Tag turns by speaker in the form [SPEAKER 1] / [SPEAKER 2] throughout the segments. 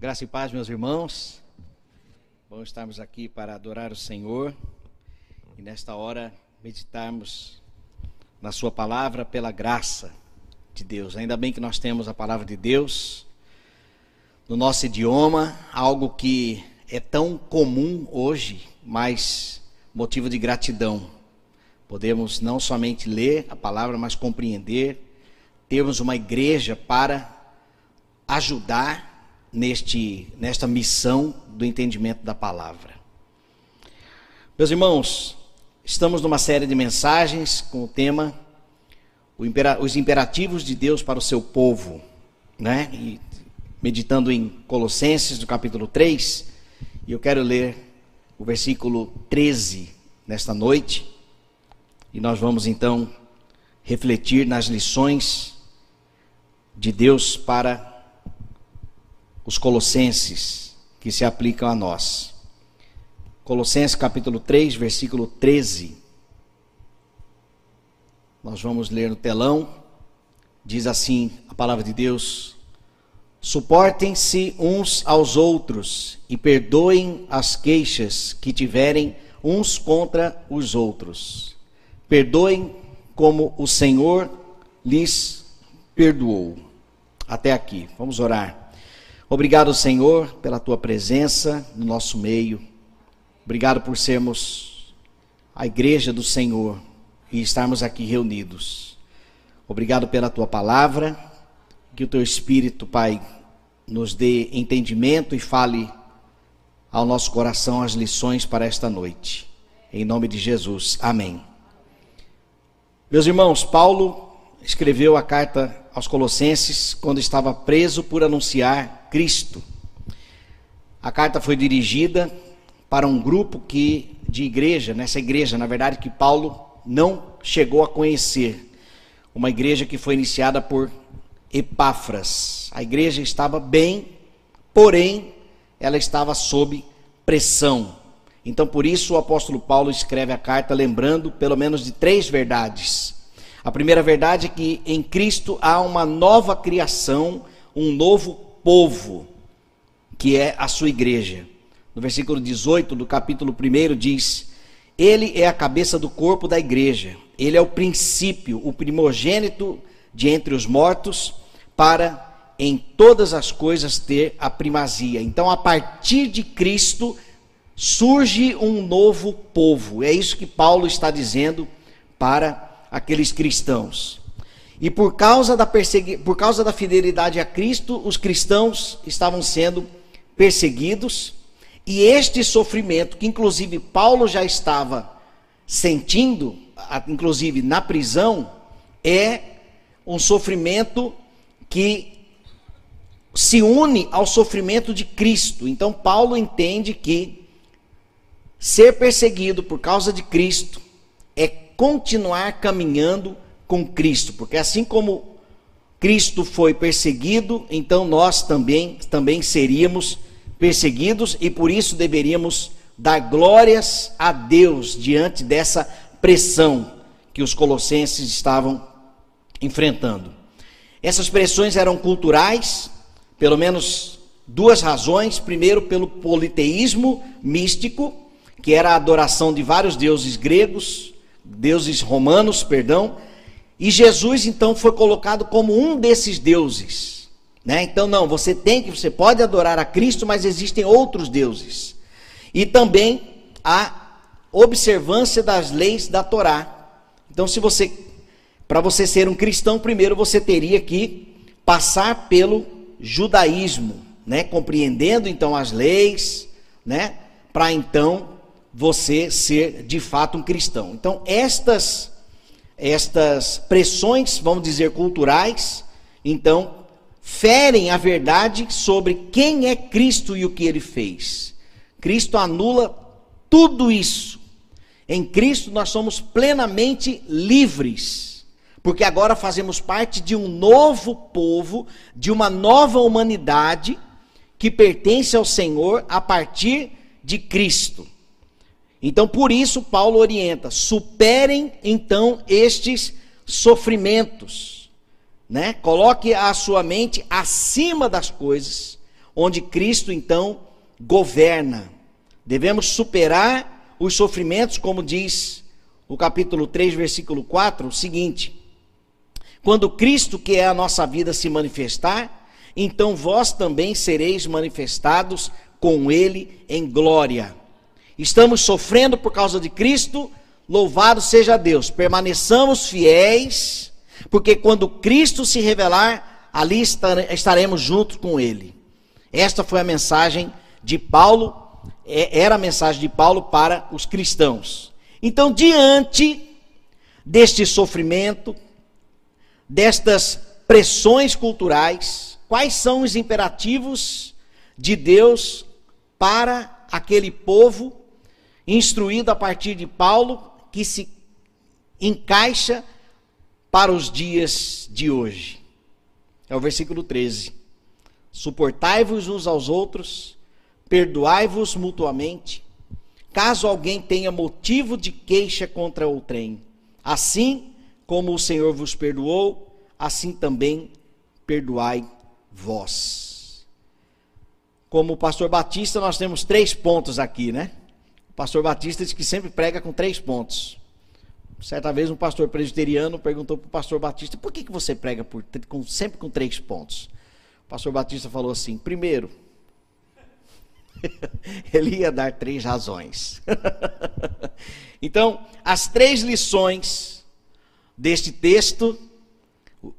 [SPEAKER 1] Graça e paz, meus irmãos. Bom estarmos aqui para adorar o Senhor e nesta hora meditarmos na Sua palavra pela graça de Deus. Ainda bem que nós temos a palavra de Deus no nosso idioma, algo que é tão comum hoje, mas motivo de gratidão. Podemos não somente ler a palavra, mas compreender, termos uma igreja para ajudar neste, nesta missão do entendimento da palavra. Meus irmãos, estamos numa série de mensagens com o tema Os Imperativos de Deus para o seu povo, né? E meditando em Colossenses, no capítulo 3, e eu quero ler o versículo 13 nesta noite, e nós vamos então refletir nas lições de Deus para os colossenses que se aplicam a nós. Colossenses capítulo 3, versículo 13. Nós vamos ler no telão. Diz assim a palavra de Deus: Suportem-se uns aos outros e perdoem as queixas que tiverem uns contra os outros. Perdoem como o Senhor lhes perdoou. Até aqui. Vamos orar. Obrigado, Senhor, pela tua presença no nosso meio. Obrigado por sermos a igreja do Senhor e estarmos aqui reunidos. Obrigado pela tua palavra. Que o teu Espírito, Pai, nos dê entendimento e fale ao nosso coração as lições para esta noite. Em nome de Jesus. Amém. Meus irmãos, Paulo escreveu a carta aos Colossenses quando estava preso por anunciar Cristo. A carta foi dirigida para um grupo que de igreja, nessa igreja, na verdade, que Paulo não chegou a conhecer. Uma igreja que foi iniciada por Epáfras. A igreja estava bem, porém, ela estava sob pressão. Então, por isso, o apóstolo Paulo escreve a carta lembrando pelo menos de três verdades. A primeira verdade é que em Cristo há uma nova criação, um novo povo, que é a sua igreja. No versículo 18 do capítulo 1 diz: Ele é a cabeça do corpo da igreja, ele é o princípio, o primogênito de entre os mortos, para em todas as coisas ter a primazia. Então, a partir de Cristo, surge um novo povo. É isso que Paulo está dizendo para aqueles cristãos. E por causa da, persegui... por causa da fidelidade a Cristo, os cristãos estavam sendo perseguidos, e este sofrimento, que inclusive Paulo já estava sentindo, inclusive na prisão, é um sofrimento que se une ao sofrimento de Cristo. Então, Paulo entende que ser perseguido por causa de Cristo é continuar caminhando com Cristo, porque assim como Cristo foi perseguido, então nós também também seríamos perseguidos e por isso deveríamos dar glórias a Deus diante dessa pressão que os colossenses estavam enfrentando. Essas pressões eram culturais, pelo menos duas razões. Primeiro, pelo politeísmo místico, que era a adoração de vários deuses gregos, deuses romanos, perdão, e Jesus então foi colocado como um desses deuses. Né? Então, não, você tem que, você pode adorar a Cristo, mas existem outros deuses. E também a observância das leis da Torá. Então, se você, para você ser um cristão, primeiro você teria que passar pelo judaísmo, né? Compreendendo então as leis, né? Para então você ser de fato um cristão. Então, estas estas pressões, vamos dizer, culturais, então, ferem a verdade sobre quem é Cristo e o que ele fez. Cristo anula tudo isso. Em Cristo nós somos plenamente livres, porque agora fazemos parte de um novo povo, de uma nova humanidade que pertence ao Senhor a partir de Cristo. Então, por isso, Paulo orienta: superem então estes sofrimentos, né? Coloque a sua mente acima das coisas, onde Cristo então governa. Devemos superar os sofrimentos, como diz o capítulo 3, versículo 4, o seguinte: Quando Cristo, que é a nossa vida, se manifestar, então vós também sereis manifestados com ele em glória. Estamos sofrendo por causa de Cristo, louvado seja Deus. Permaneçamos fiéis, porque quando Cristo se revelar, ali estaremos juntos com ele. Esta foi a mensagem de Paulo, é, era a mensagem de Paulo para os cristãos. Então, diante deste sofrimento, destas pressões culturais, quais são os imperativos de Deus para aquele povo instruído a partir de Paulo que se encaixa para os dias de hoje? É o versículo 13. Suportai-vos uns aos outros, perdoai-vos mutuamente, caso alguém tenha motivo de queixa contra outrem. Assim como o Senhor vos perdoou, assim também perdoai vós. Como o pastor Batista, nós temos três pontos aqui, né? Pastor Batista diz que sempre prega com três pontos. Certa vez um pastor presbiteriano perguntou para o pastor Batista: por que, que você prega por, com, sempre com três pontos? O pastor Batista falou assim: primeiro, ele ia dar três razões. então, as três lições deste texto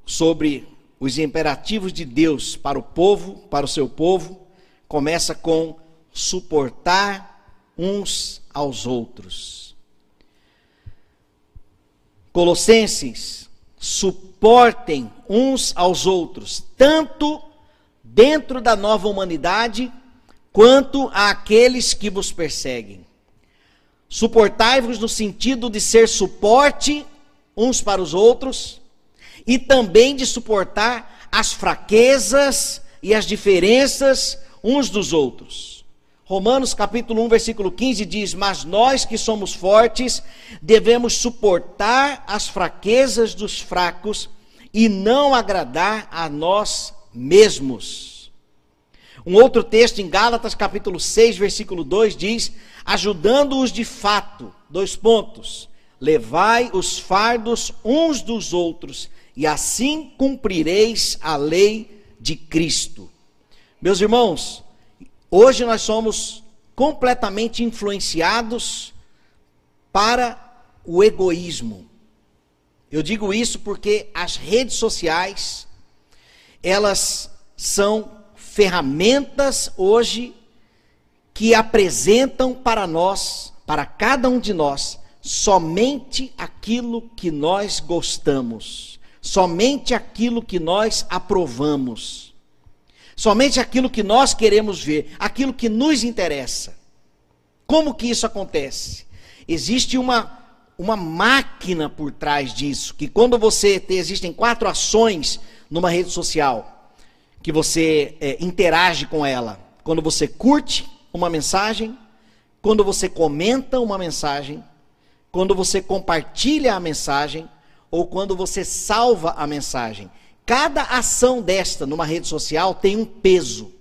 [SPEAKER 1] sobre os imperativos de Deus para o povo, para o seu povo, começa com suportar uns aos outros. Colossenses, suportem uns aos outros, tanto dentro da nova humanidade, quanto àqueles que vos perseguem. Suportai-vos no sentido de ser suporte uns para os outros e também de suportar as fraquezas e as diferenças uns dos outros. Romanos capítulo 1, versículo 15 diz: Mas nós que somos fortes devemos suportar as fraquezas dos fracos e não agradar a nós mesmos. Um outro texto em Gálatas, capítulo 6, versículo 2 diz: ajudando-os de fato, dois pontos, levai os fardos uns dos outros, e assim cumprireis a lei de Cristo. Meus irmãos, hoje nós somos completamente influenciados para o egoísmo. Eu digo isso porque as redes sociais, elas são ferramentas hoje que apresentam para nós, para cada um de nós, somente aquilo que nós gostamos, somente aquilo que nós aprovamos, somente aquilo que nós queremos ver, aquilo que nos interessa. Como que isso acontece? Existe uma uma máquina por trás disso, que quando você tem, existem quatro ações numa rede social, que você é, interage com ela. Quando você curte uma mensagem, quando você comenta uma mensagem, quando você compartilha a mensagem ou quando você salva a mensagem. Cada ação desta numa rede social tem um peso.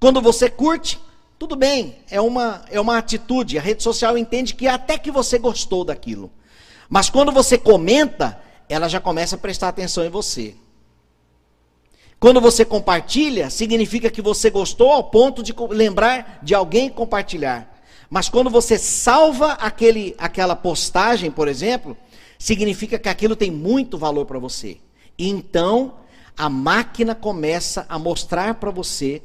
[SPEAKER 1] Quando você curte, tudo bem, é uma, é uma atitude. A rede social entende que até que você gostou daquilo. Mas quando você comenta, ela já começa a prestar atenção em você. Quando você compartilha, significa que você gostou ao ponto de lembrar de alguém compartilhar. Mas quando você salva aquele, aquela postagem, por exemplo, significa que aquilo tem muito valor para você. E então, a máquina começa a mostrar para você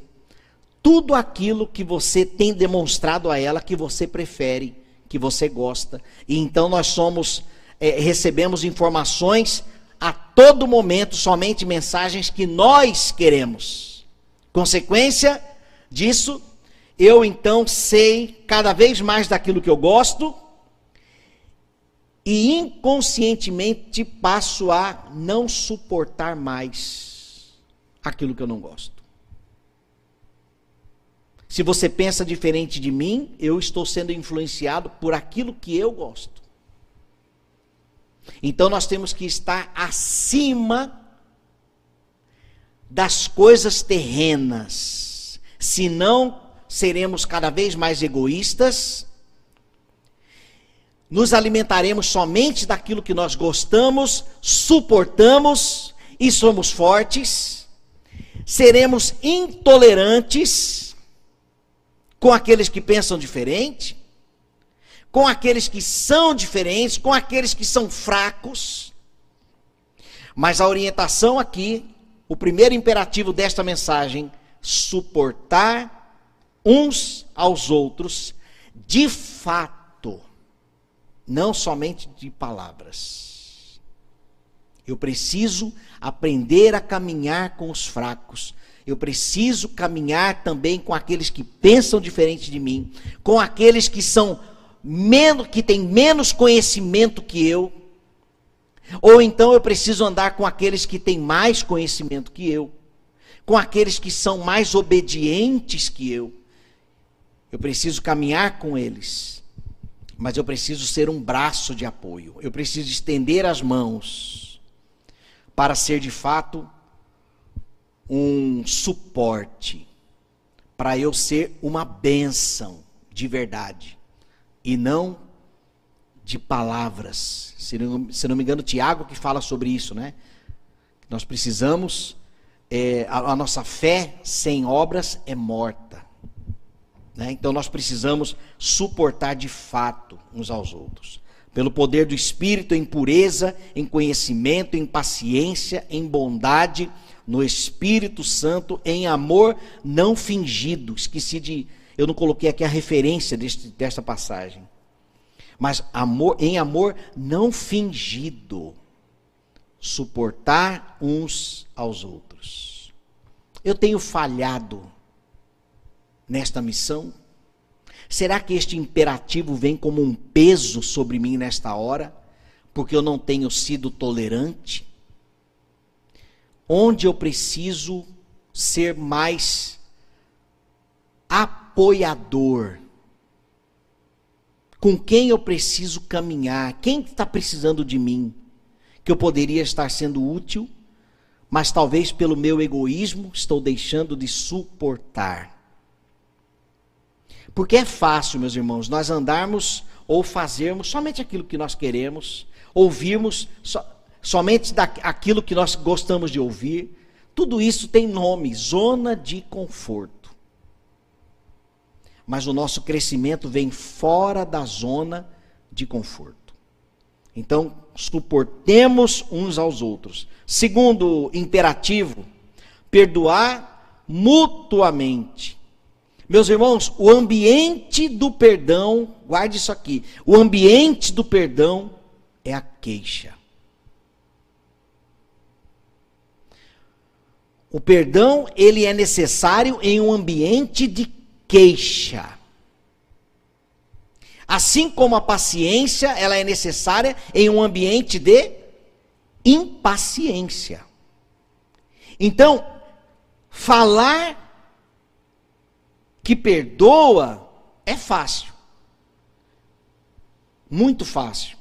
[SPEAKER 1] tudo aquilo que você tem demonstrado a ela que você prefere, que você gosta. E então nós somos, é, recebemos informações a todo momento somente mensagens que nós queremos. Consequência disso, eu então sei cada vez mais daquilo que eu gosto e inconscientemente passo a não suportar mais aquilo que eu não gosto. Se você pensa diferente de mim, eu estou sendo influenciado por aquilo que eu gosto. Então nós temos que estar acima das coisas terrenas, senão seremos cada vez mais egoístas, nos alimentaremos somente daquilo que nós gostamos, suportamos e somos fortes, seremos intolerantes com aqueles que pensam diferente, com aqueles que são diferentes, com aqueles que são fracos. Mas a orientação aqui, o primeiro imperativo desta mensagem, suportar uns aos outros de fato, não somente de palavras. Eu preciso aprender a caminhar com os fracos. Eu preciso caminhar também com aqueles que pensam diferente de mim, com aqueles que são menos que têm menos conhecimento que eu. Ou então eu preciso andar com aqueles que têm mais conhecimento que eu, com aqueles que são mais obedientes que eu. Eu preciso caminhar com eles, mas eu preciso ser um braço de apoio. Eu preciso estender as mãos para ser de fato um suporte, para eu ser uma bênção de verdade e não de palavras. Se não, se não me engano, Tiago que fala sobre isso, né? Nós precisamos, é, a, a, nossa fé sem obras é morta. Né? Então nós precisamos suportar de fato uns aos outros. Pelo poder do Espírito, em pureza, em conhecimento, em paciência, em bondade, no Espírito Santo, em amor não fingido. Esqueci de eu não coloquei aqui a referência deste, desta passagem. Mas amor, em amor não fingido, suportar uns aos outros. Eu tenho falhado nesta missão? Será que este imperativo vem como um peso sobre mim nesta hora, porque eu não tenho sido tolerante? Onde eu preciso ser mais apoiador. Com quem eu preciso caminhar? Quem está precisando de mim? Que eu poderia estar sendo útil, mas talvez pelo meu egoísmo estou deixando de suportar. Porque é fácil, meus irmãos, nós andarmos ou fazermos somente aquilo que nós queremos, ouvirmos so, somente da, aquilo que nós gostamos de ouvir. Tudo isso tem nome, zona de conforto mas o nosso crescimento vem fora da zona de conforto. Então, suportemos uns aos outros. Segundo imperativo, perdoar mutuamente. Meus irmãos, o ambiente do perdão, guarde isso aqui: o ambiente do perdão é a queixa. O perdão, ele é necessário em um ambiente de queixa. Assim como a paciência, ela é necessária em um ambiente de impaciência. Então, falar que perdoa é fácil. Muito fácil.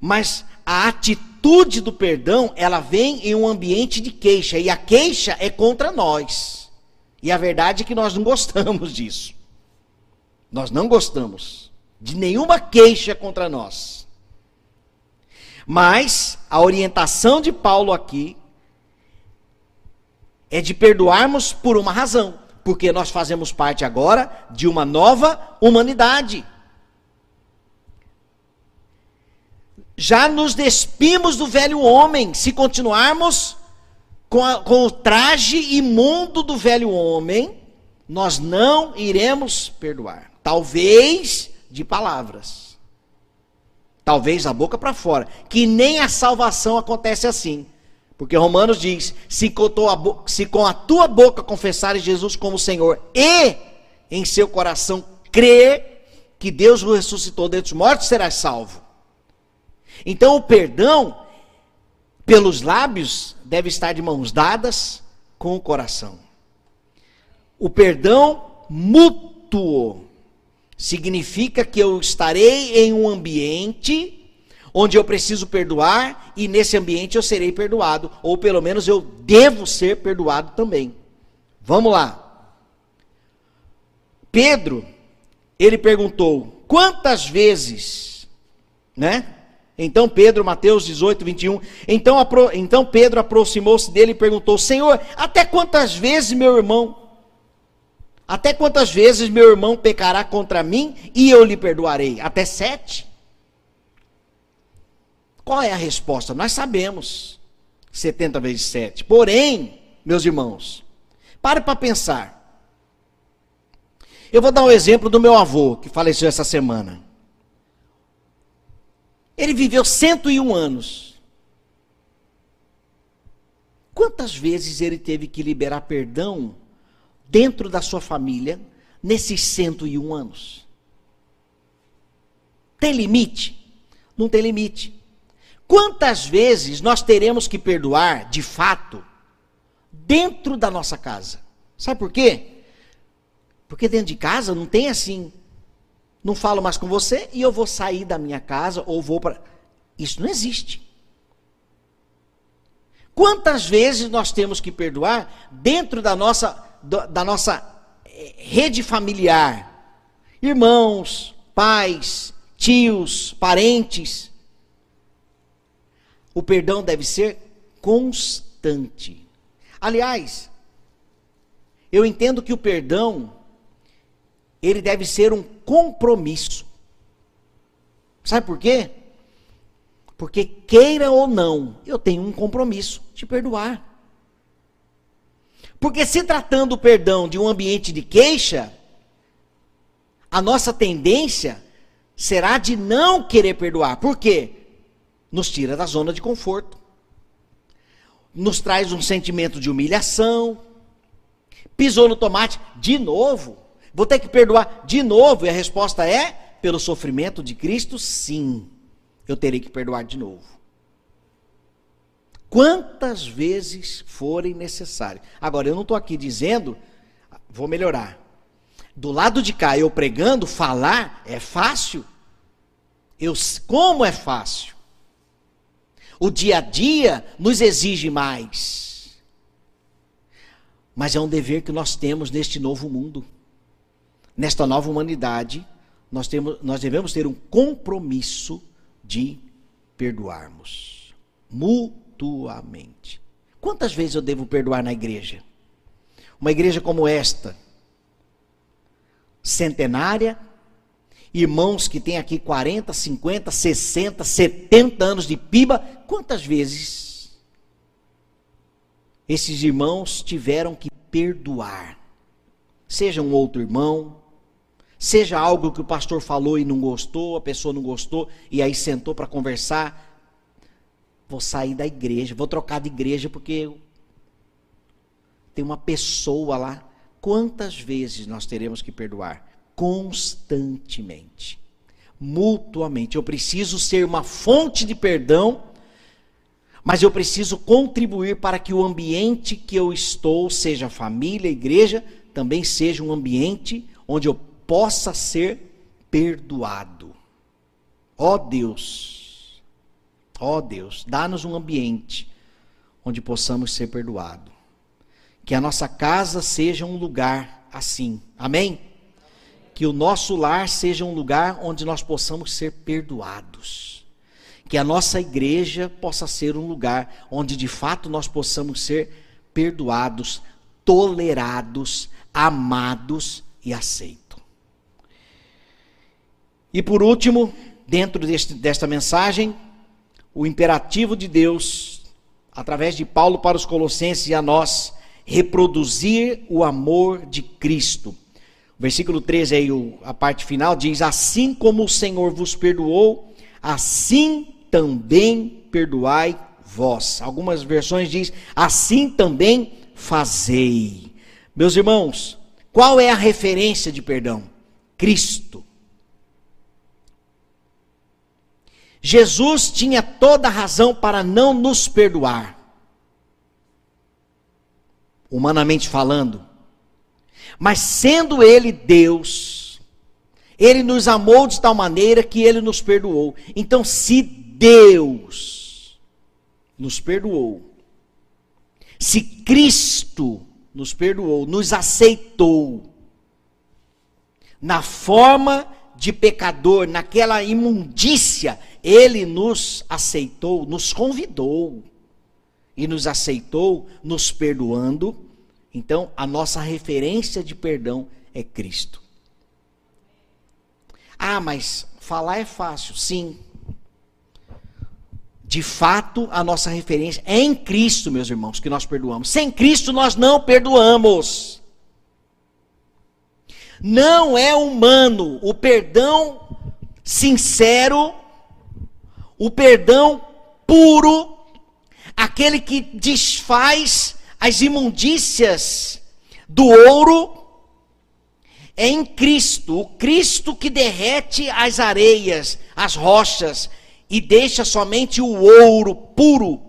[SPEAKER 1] Mas a atitude do perdão, ela vem em um ambiente de queixa, e a queixa é contra nós. E a verdade é que nós não gostamos disso. Nós não gostamos de nenhuma queixa contra nós. Mas a orientação de Paulo aqui é de perdoarmos por uma razão, porque nós fazemos parte agora de uma nova humanidade. Já nos despimos do velho homem, se continuarmos com, a, com o traje imundo do velho homem, nós não iremos perdoar. Talvez de palavras. Talvez da boca para fora. Que nem a salvação acontece assim. Porque Romanos diz: se com, a, se com a tua boca confessares Jesus como Senhor e em seu coração crer que Deus o ressuscitou dentre os mortos, serás salvo. Então o perdão pelos lábios deve estar de mãos dadas com o coração. O perdão mútuo significa que eu estarei em um ambiente onde eu preciso perdoar e nesse ambiente eu serei perdoado, ou pelo menos eu devo ser perdoado também. Vamos lá. Pedro, ele perguntou: quantas vezes, né? Então Pedro, Mateus 18, 21. Então, então Pedro aproximou-se dele e perguntou: Senhor, até quantas vezes meu irmão, até quantas vezes meu irmão pecará contra mim e eu lhe perdoarei? Até sete? Qual é a resposta? Nós sabemos. 70 vezes 7. Porém, meus irmãos, pare para pensar. Eu vou dar um exemplo do meu avô, que faleceu essa semana. Ele viveu 101 anos. Quantas vezes ele teve que liberar perdão dentro da sua família nesses 101 anos? Tem limite? Não tem limite. Quantas vezes nós teremos que perdoar, de fato, dentro da nossa casa? Sabe por quê? Porque dentro de casa não tem assim, não falo mais com você e eu vou sair da minha casa ou vou para. Isso não existe. Quantas vezes nós temos que perdoar dentro da nossa, da nossa eh, rede familiar? Irmãos, pais, tios, parentes. O perdão deve ser constante. Aliás, eu entendo que o perdão ele deve ser um compromisso. Sabe por quê? Porque queira ou não, eu tenho um compromisso de perdoar. Porque se tratando o perdão de um ambiente de queixa, a nossa tendência será de não querer perdoar. Por quê? Nos tira da zona de conforto. Nos traz um sentimento de humilhação. Pisou no tomate de novo. Vou ter que perdoar de novo? E a resposta é: pelo sofrimento de Cristo, sim. Eu terei que perdoar de novo. Quantas vezes forem necessárias. Agora, eu não estou aqui dizendo, vou melhorar. Do lado de cá, eu pregando, falar é fácil. Eu, como é fácil? O dia a dia nos exige mais. Mas é um dever que nós temos neste novo mundo nesta nova humanidade, nós, temos, nós devemos ter um compromisso de perdoarmos mutuamente. Quantas vezes eu devo perdoar na igreja? Uma igreja como esta, centenária, irmãos que têm aqui 40, 50, 60, 70 anos de piba, quantas vezes esses irmãos tiveram que perdoar? Seja um outro irmão, Seja algo que o pastor falou e não gostou, a pessoa não gostou, e aí sentou para conversar. Vou sair da igreja, vou trocar de igreja porque tem uma pessoa lá. Quantas vezes nós teremos que perdoar? Constantemente, mutuamente. Eu preciso ser uma fonte de perdão, mas eu preciso contribuir para que o ambiente que eu estou, seja família, igreja, também seja um ambiente onde eu possa ser perdoado. Ó oh Deus, ó oh Deus, dá-nos um ambiente onde possamos ser perdoados. Que a nossa casa seja um lugar assim. Amém? Que o nosso lar seja um lugar onde nós possamos ser perdoados. Que a nossa igreja possa ser um lugar onde de fato nós possamos ser perdoados, tolerados, amados e aceitos. E por último, dentro deste, desta mensagem, o imperativo de Deus, através de Paulo para os Colossenses e a nós, reproduzir o amor de Cristo. O versículo 13, aí, a parte final, diz: Assim como o Senhor vos perdoou, assim também perdoai vós. Algumas versões diz: Assim também fazei. Meus irmãos, qual é a referência de perdão? Cristo. Jesus tinha toda a razão para não nos perdoar, humanamente falando. Mas sendo Ele Deus, Ele nos amou de tal maneira que Ele nos perdoou. Então, se Deus nos perdoou, se Cristo nos perdoou, nos aceitou, na forma de pecador, naquela imundícia, ele nos aceitou, nos convidou e nos aceitou, nos perdoando. Então, a nossa referência de perdão é Cristo. Ah, mas falar é fácil. Sim. De fato, a nossa referência é em Cristo, meus irmãos, que nós perdoamos. Sem Cristo, nós não perdoamos. Não é humano o perdão sincero, o perdão puro, aquele que desfaz as imundícias do ouro é em Cristo, o Cristo que derrete as areias, as rochas e deixa somente o ouro puro.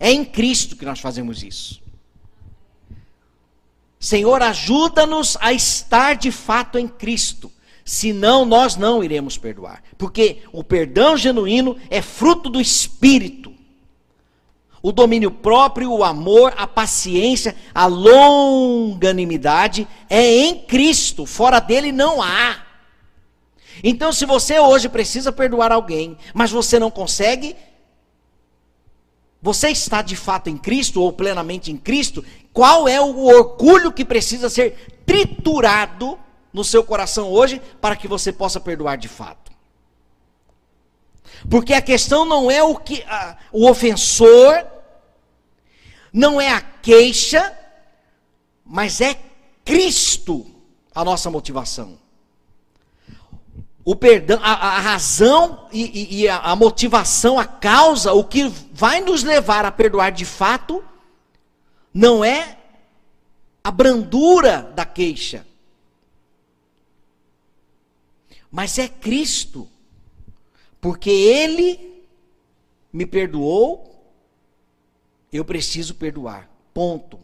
[SPEAKER 1] É em Cristo que nós fazemos isso. Senhor, ajuda-nos a estar de fato em Cristo. Senão nós não iremos perdoar. Porque o perdão genuíno é fruto do Espírito o domínio próprio, o amor, a paciência, a longanimidade é em Cristo, fora dele não há. Então, se você hoje precisa perdoar alguém, mas você não consegue, você está de fato em Cristo ou plenamente em Cristo, qual é o orgulho que precisa ser triturado no seu coração hoje para que você possa perdoar de fato? Porque a questão não é o que a, o ofensor, não é a queixa, mas é Cristo a nossa motivação. O perdão, a, a razão e, e, e a, a motivação, a causa, o que vai nos levar a perdoar de fato, não é a brandura da queixa, mas é Cristo, porque Ele me perdoou eu preciso perdoar. Ponto.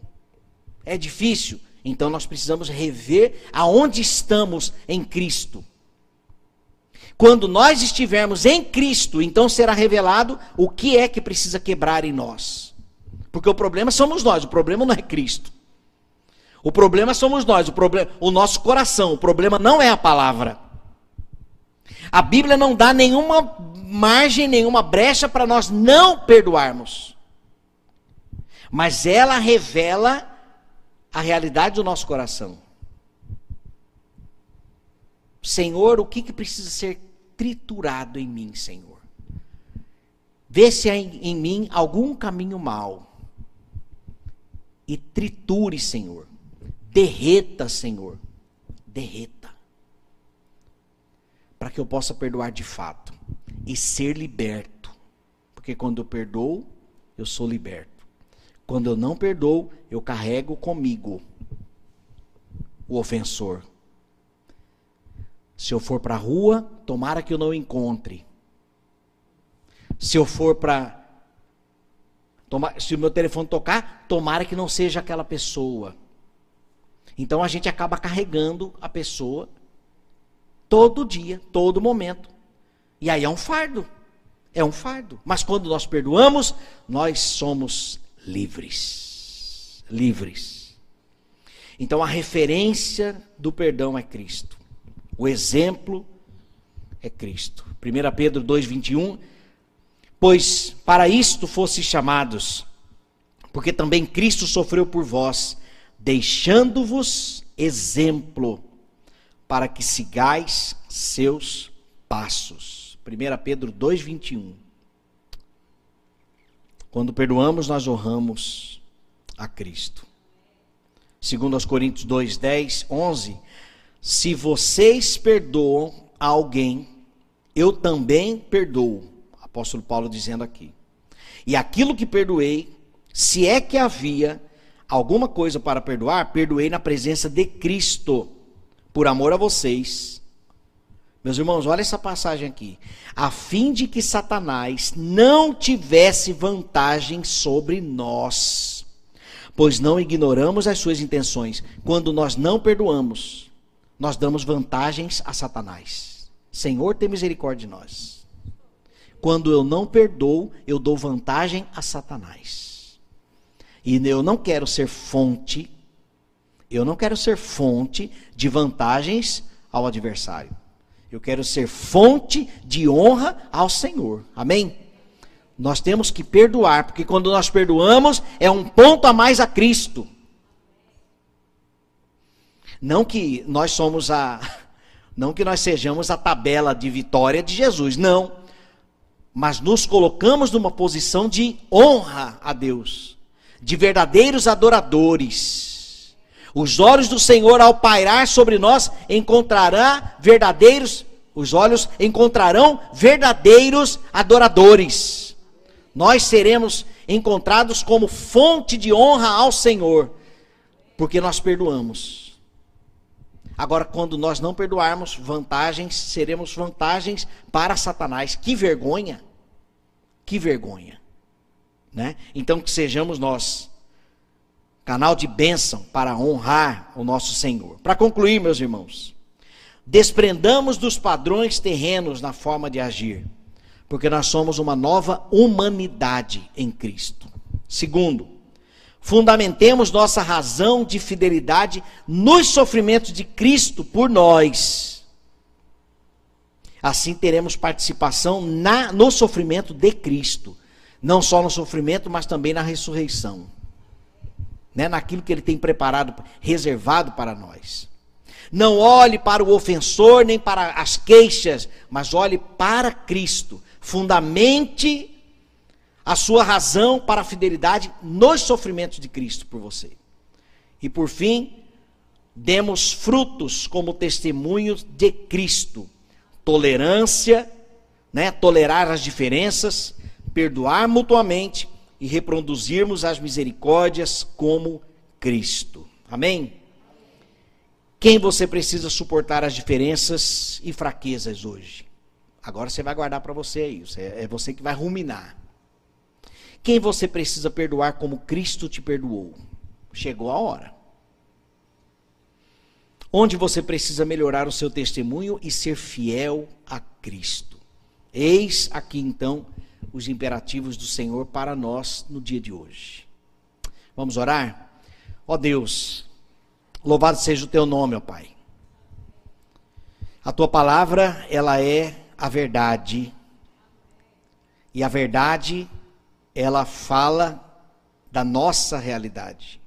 [SPEAKER 1] É difícil, então nós precisamos rever aonde estamos em Cristo. Quando nós estivermos em Cristo, então será revelado o que é que precisa quebrar em nós. Porque o problema somos nós, o problema não é Cristo. O problema somos nós, o, problema, o nosso coração, o problema não é a palavra. A Bíblia não dá nenhuma margem, nenhuma brecha para nós não perdoarmos mas ela revela a realidade do nosso coração. Senhor, o que, que precisa ser triturado em mim, Senhor? Vê se há em, em mim algum caminho mau. E triture, Senhor. Derreta, Senhor. Derreta. Para que eu possa perdoar de fato. E ser liberto. Porque quando eu perdoo, eu sou liberto. Quando eu não perdoo, eu carrego comigo o ofensor. Se eu for para a rua, tomara que eu não encontre. Se eu for para. Se o meu telefone tocar, tomara que não seja aquela pessoa. Então a gente acaba carregando a pessoa todo dia, todo momento. E aí é um fardo. É um fardo. Mas quando nós perdoamos, nós somos livres. Livres. Então a referência do perdão é Cristo. O exemplo é Cristo. 1 Pedro 2,21. Pois para isto fosse chamados, porque também Cristo sofreu por vós, deixando-vos exemplo, para que sigais seus passos. 1 Pedro 2,21. Quando perdoamos, nós honramos a Cristo. Segundo aos Coríntios 2, 10, 11, se vocês perdoam a alguém, eu também perdoo. Apóstolo Paulo dizendo aqui. E aquilo que perdoei, se é que havia alguma coisa para perdoar, perdoei na presença de Cristo, por amor a vocês meus irmãos, olha essa passagem aqui. A fim de que Satanás não tivesse vantagem sobre nós, pois não ignoramos as suas intenções. Quando nós não perdoamos, nós damos vantagens a Satanás. Senhor, tem misericórdia de nós. Quando eu não perdoo, eu dou vantagem a Satanás. E eu não quero ser fonte, eu não quero ser fonte de vantagens ao adversário. Eu quero ser fonte de honra ao Senhor. Amém? Nós temos que perdoar, porque quando nós perdoamos, é um ponto a mais a Cristo. Não que nós somos a não que nós sejamos a tabela de vitória de Jesus, não. Mas nos colocamos numa posição de honra a Deus, de verdadeiros adoradores. Os olhos do Senhor ao pairar sobre nós encontrará verdadeiros, os olhos encontrarão verdadeiros adoradores. Nós seremos encontrados como fonte de honra ao Senhor, porque nós perdoamos. Agora, quando nós não perdoarmos, vantagens, seremos vantagens para Satanás. Que vergonha! Que vergonha! Né? Então, que sejamos nós canal de bênção para honrar o nosso Senhor. Para concluir, meus irmãos, desprendamos dos padrões terrenos na forma de agir, porque nós somos uma nova humanidade em Cristo. Segundo, fundamentemos nossa razão de fidelidade nos sofrimentos de Cristo por nós. Assim teremos participação na, no sofrimento de Cristo. Não só no sofrimento, mas também na ressurreição. Né? Naquilo que Ele tem preparado, reservado para nós. Não olhe para o ofensor, nem para as queixas, mas olhe para Cristo. Fundamente a sua razão para a fidelidade nos sofrimentos de Cristo por você. E por fim, demos frutos como testemunhos de Cristo. Tolerância, né, tolerar as diferenças, perdoar mutuamente e reproduzirmos as misericórdias como Cristo. Amém? Quem você precisa suportar as diferenças e fraquezas hoje? Agora você vai guardar para você isso. É você que vai ruminar. Quem você precisa perdoar como Cristo te perdoou? Chegou a hora. Onde você precisa melhorar o seu testemunho e ser fiel a Cristo. Eis aqui então os imperativos do Senhor para nós no dia de hoje. Vamos orar? Ó Deus, louvado seja o teu nome, ó Pai. A tua palavra, ela é a verdade. E a verdade ela fala da nossa realidade.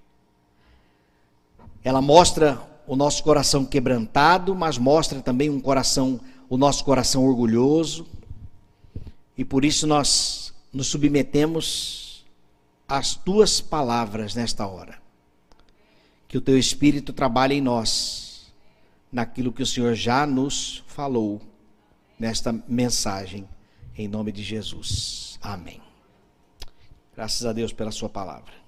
[SPEAKER 1] Ela mostra o nosso coração quebrantado, mas mostra também um coração, o nosso coração orgulhoso. E por isso nós nos submetemos às tuas palavras nesta hora. Que o teu espírito trabalhe em nós naquilo que o Senhor já nos falou nesta mensagem em nome de Jesus. Amém. Graças a Deus pela Sua palavra.